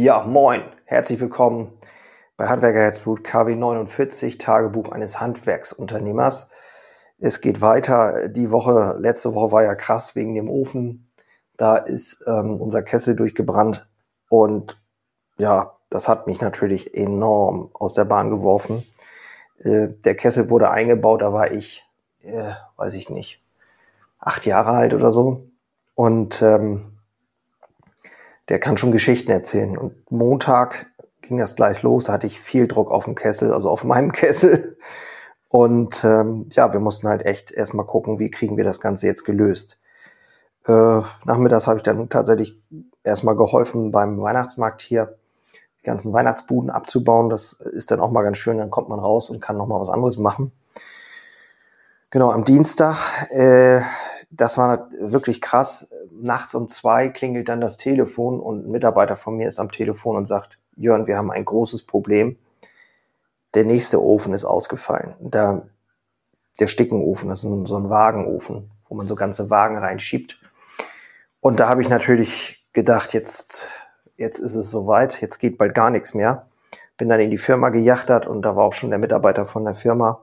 Ja, moin, herzlich willkommen bei Handwerker Herzblut KW 49, Tagebuch eines Handwerksunternehmers. Es geht weiter. Die Woche, letzte Woche war ja krass wegen dem Ofen. Da ist ähm, unser Kessel durchgebrannt und ja, das hat mich natürlich enorm aus der Bahn geworfen. Äh, der Kessel wurde eingebaut, da war ich, äh, weiß ich nicht, acht Jahre alt oder so. Und ähm, der kann schon Geschichten erzählen. Und Montag ging das gleich los, da hatte ich viel Druck auf dem Kessel, also auf meinem Kessel. Und ähm, ja, wir mussten halt echt erstmal gucken, wie kriegen wir das Ganze jetzt gelöst. Äh, nachmittags habe ich dann tatsächlich erstmal geholfen beim Weihnachtsmarkt hier, die ganzen Weihnachtsbuden abzubauen. Das ist dann auch mal ganz schön, dann kommt man raus und kann nochmal was anderes machen. Genau, am Dienstag, äh, das war wirklich krass nachts um zwei klingelt dann das Telefon und ein Mitarbeiter von mir ist am Telefon und sagt, Jörn, wir haben ein großes Problem. Der nächste Ofen ist ausgefallen. Da, der Stickenofen, das ist so ein Wagenofen, wo man so ganze Wagen reinschiebt. Und da habe ich natürlich gedacht, jetzt, jetzt ist es soweit, jetzt geht bald gar nichts mehr. Bin dann in die Firma gejachtert und da war auch schon der Mitarbeiter von der Firma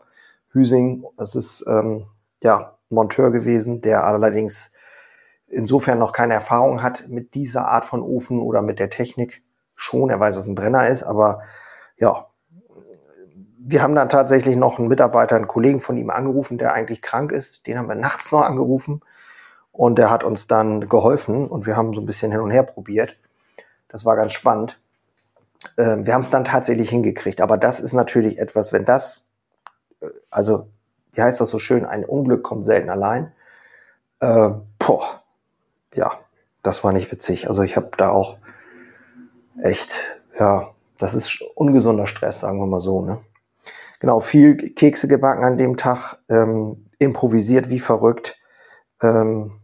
Hüsing. Das ist ähm, ja Monteur gewesen, der allerdings insofern noch keine Erfahrung hat mit dieser Art von Ofen oder mit der Technik schon. Er weiß, was ein Brenner ist, aber ja, wir haben dann tatsächlich noch einen Mitarbeiter, einen Kollegen von ihm angerufen, der eigentlich krank ist. Den haben wir nachts noch angerufen und der hat uns dann geholfen und wir haben so ein bisschen hin und her probiert. Das war ganz spannend. Ähm, wir haben es dann tatsächlich hingekriegt, aber das ist natürlich etwas, wenn das, äh, also wie heißt das so schön, ein Unglück kommt selten allein. Äh, boah, ja, das war nicht witzig. Also ich habe da auch echt, ja, das ist ungesunder Stress, sagen wir mal so. Ne? Genau, viel Kekse gebacken an dem Tag, ähm, improvisiert wie verrückt. Ähm,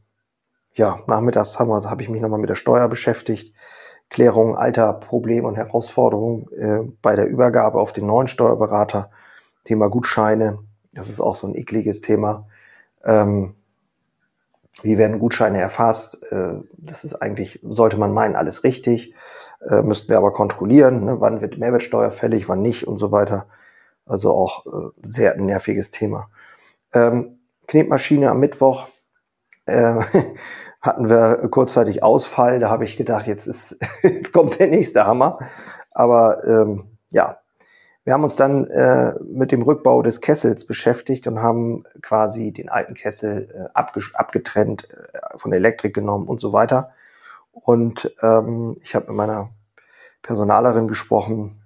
ja, nachmittags habe hab ich mich nochmal mit der Steuer beschäftigt. Klärung alter Probleme und Herausforderungen äh, bei der Übergabe auf den neuen Steuerberater. Thema Gutscheine, das ist auch so ein ekliges Thema. Ähm, wie werden Gutscheine erfasst? Äh, das ist eigentlich, sollte man meinen, alles richtig. Äh, müssten wir aber kontrollieren, ne? wann wird Mehrwertsteuer fällig, wann nicht und so weiter. Also auch äh, sehr nerviges Thema. Ähm, Knetmaschine am Mittwoch äh, hatten wir kurzzeitig Ausfall. Da habe ich gedacht, jetzt ist, jetzt kommt der nächste Hammer. Aber ähm, ja, wir haben uns dann äh, mit dem Rückbau des Kessels beschäftigt und haben quasi den alten Kessel äh, abgetrennt, äh, von der Elektrik genommen und so weiter. Und ähm, ich habe mit meiner Personalerin gesprochen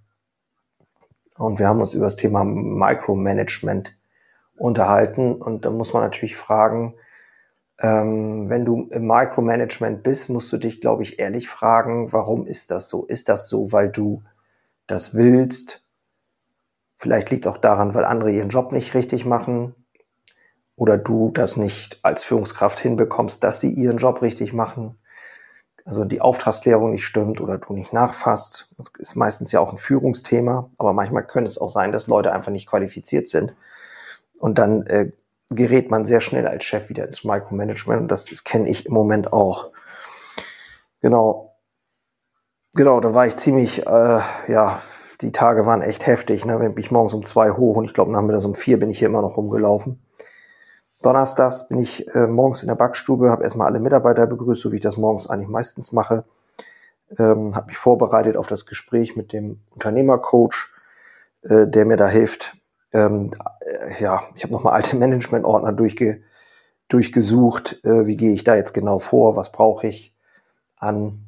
und wir haben uns über das Thema Micromanagement unterhalten. Und da muss man natürlich fragen, ähm, wenn du im Micromanagement bist, musst du dich, glaube ich, ehrlich fragen, warum ist das so? Ist das so, weil du das willst? Vielleicht liegt es auch daran, weil andere ihren Job nicht richtig machen oder du das nicht als Führungskraft hinbekommst, dass sie ihren Job richtig machen. Also die Auftragsklärung nicht stimmt oder du nicht nachfasst. Das ist meistens ja auch ein Führungsthema, aber manchmal könnte es auch sein, dass Leute einfach nicht qualifiziert sind. Und dann äh, gerät man sehr schnell als Chef wieder ins Micromanagement und das, kenne ich im Moment auch. Genau. Genau, da war ich ziemlich, äh, ja, die Tage waren echt heftig. Ne? Bin ich morgens um zwei hoch und ich glaube nachmittags um vier bin ich hier immer noch rumgelaufen. Donnerstags bin ich äh, morgens in der Backstube, habe erstmal alle Mitarbeiter begrüßt, so wie ich das morgens eigentlich meistens mache. Ähm, habe mich vorbereitet auf das Gespräch mit dem Unternehmercoach, äh, der mir da hilft. Ähm, äh, ja, ich habe nochmal alte Managementordner durchge durchgesucht. Äh, wie gehe ich da jetzt genau vor? Was brauche ich an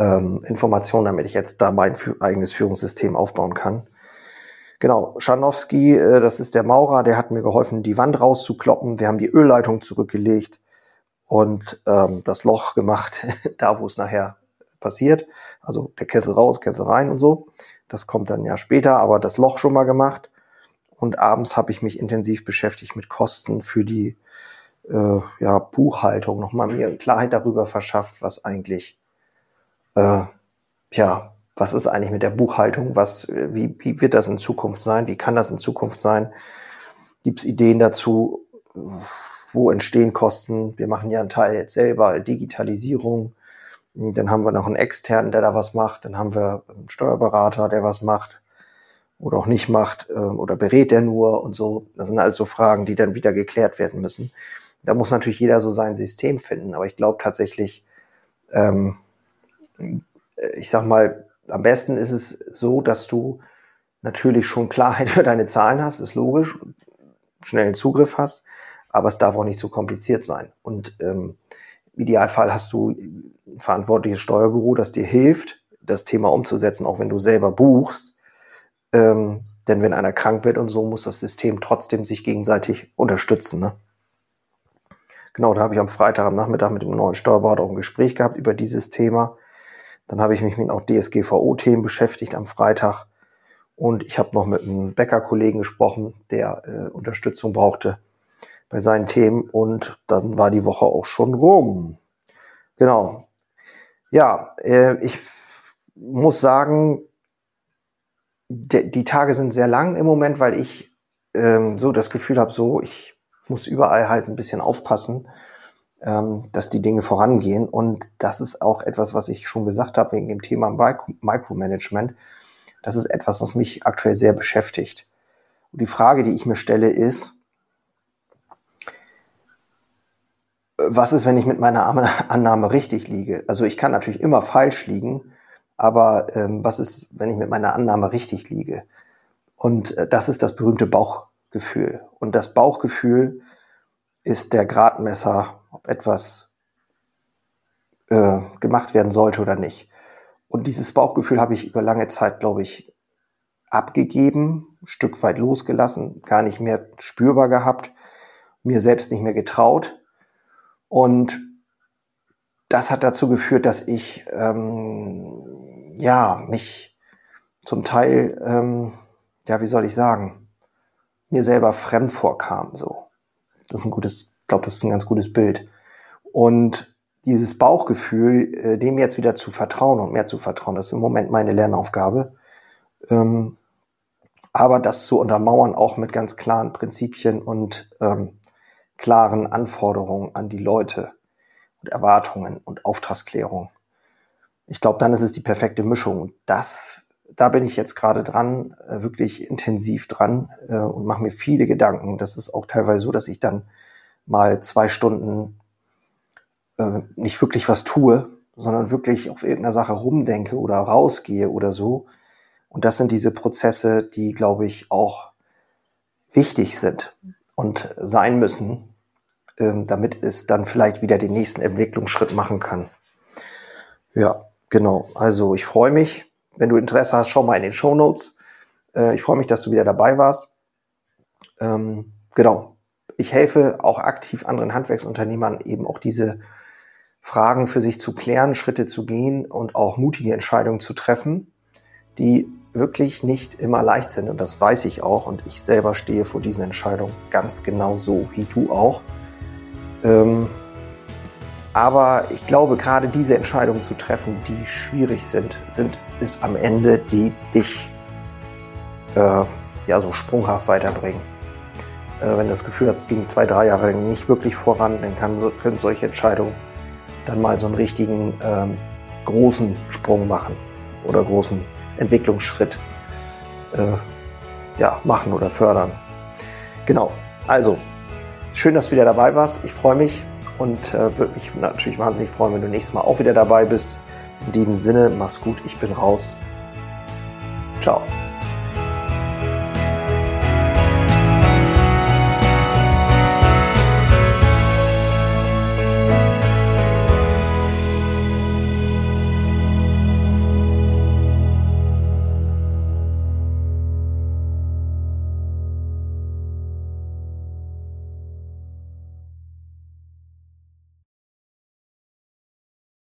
ähm, Informationen, damit ich jetzt da mein eigenes Führungssystem aufbauen kann. Genau, Scharnowski, äh, das ist der Maurer, der hat mir geholfen, die Wand rauszukloppen. Wir haben die Ölleitung zurückgelegt und ähm, das Loch gemacht, da wo es nachher passiert. Also der Kessel raus, Kessel rein und so. Das kommt dann ja später, aber das Loch schon mal gemacht. Und abends habe ich mich intensiv beschäftigt mit Kosten für die äh, ja, Buchhaltung, nochmal mir Klarheit darüber verschafft, was eigentlich äh, ja, was ist eigentlich mit der Buchhaltung? Was, wie, wie wird das in Zukunft sein? Wie kann das in Zukunft sein? Gibt es Ideen dazu? Wo entstehen Kosten? Wir machen ja einen Teil jetzt selber, Digitalisierung. Dann haben wir noch einen externen, der da was macht. Dann haben wir einen Steuerberater, der was macht oder auch nicht macht ähm, oder berät der nur und so. Das sind also Fragen, die dann wieder geklärt werden müssen. Da muss natürlich jeder so sein System finden, aber ich glaube tatsächlich, ähm, ich sag mal, am besten ist es so, dass du natürlich schon Klarheit für deine Zahlen hast, ist logisch, schnellen Zugriff hast, aber es darf auch nicht zu kompliziert sein. Und ähm, im Idealfall hast du ein verantwortliches Steuerbüro, das dir hilft, das Thema umzusetzen, auch wenn du selber buchst. Ähm, denn wenn einer krank wird und so, muss das System trotzdem sich gegenseitig unterstützen. Ne? Genau, da habe ich am Freitag am Nachmittag mit dem neuen Steuerberater auch ein Gespräch gehabt über dieses Thema. Dann habe ich mich mit auch DSGVO-Themen beschäftigt am Freitag. Und ich habe noch mit einem Bäckerkollegen gesprochen, der äh, Unterstützung brauchte bei seinen Themen. Und dann war die Woche auch schon rum. Genau. Ja, äh, ich muss sagen, die Tage sind sehr lang im Moment, weil ich ähm, so das Gefühl habe, so ich muss überall halt ein bisschen aufpassen, ähm, dass die Dinge vorangehen. Und das ist auch etwas, was ich schon gesagt habe wegen dem Thema Micromanagement. Das ist etwas, was mich aktuell sehr beschäftigt. Und die Frage, die ich mir stelle, ist, was ist, wenn ich mit meiner Annahme richtig liege? Also ich kann natürlich immer falsch liegen, aber ähm, was ist, wenn ich mit meiner Annahme richtig liege? Und äh, das ist das berühmte Bauchgefühl. Und das Bauchgefühl ist der Gradmesser, ob etwas äh, gemacht werden sollte oder nicht. Und dieses Bauchgefühl habe ich über lange Zeit, glaube ich, abgegeben, Stück weit losgelassen, gar nicht mehr spürbar gehabt, mir selbst nicht mehr getraut. Und das hat dazu geführt, dass ich ähm, ja mich zum Teil, ähm, ja, wie soll ich sagen, mir selber fremd vorkam. So, das ist ein gutes, glaube, das ist ein ganz gutes Bild. Und dieses Bauchgefühl, äh, dem jetzt wieder zu vertrauen und mehr zu vertrauen, das ist im Moment meine Lernaufgabe. Ähm, aber das zu untermauern auch mit ganz klaren Prinzipien und ähm, klaren Anforderungen an die Leute und Erwartungen und Auftragsklärung. Ich glaube, dann ist es die perfekte Mischung. Das, da bin ich jetzt gerade dran, äh, wirklich intensiv dran äh, und mache mir viele Gedanken. Das ist auch teilweise so, dass ich dann mal zwei Stunden äh, nicht wirklich was tue, sondern wirklich auf irgendeiner Sache rumdenke oder rausgehe oder so. Und das sind diese Prozesse, die, glaube ich, auch wichtig sind und sein müssen, ähm, damit es dann vielleicht wieder den nächsten Entwicklungsschritt machen kann. Ja, genau. Also ich freue mich. Wenn du Interesse hast, schau mal in den Show Notes. Äh, ich freue mich, dass du wieder dabei warst. Ähm, genau. Ich helfe auch aktiv anderen Handwerksunternehmern eben auch diese Fragen für sich zu klären, Schritte zu gehen und auch mutige Entscheidungen zu treffen, die wirklich nicht immer leicht sind. Und das weiß ich auch. Und ich selber stehe vor diesen Entscheidungen ganz genau so wie du auch. Ähm, aber ich glaube, gerade diese Entscheidungen zu treffen, die schwierig sind, sind ist am Ende, die dich äh, ja so sprunghaft weiterbringen. Äh, wenn du das Gefühl hast, es ging zwei, drei Jahre nicht wirklich voran, dann kann, können solche Entscheidungen dann mal so einen richtigen ähm, großen Sprung machen oder großen Entwicklungsschritt äh, ja, machen oder fördern. Genau. Also, Schön, dass du wieder dabei warst. Ich freue mich und äh, würde mich natürlich wahnsinnig freuen, wenn du nächstes Mal auch wieder dabei bist. In diesem Sinne, mach's gut, ich bin raus. Ciao.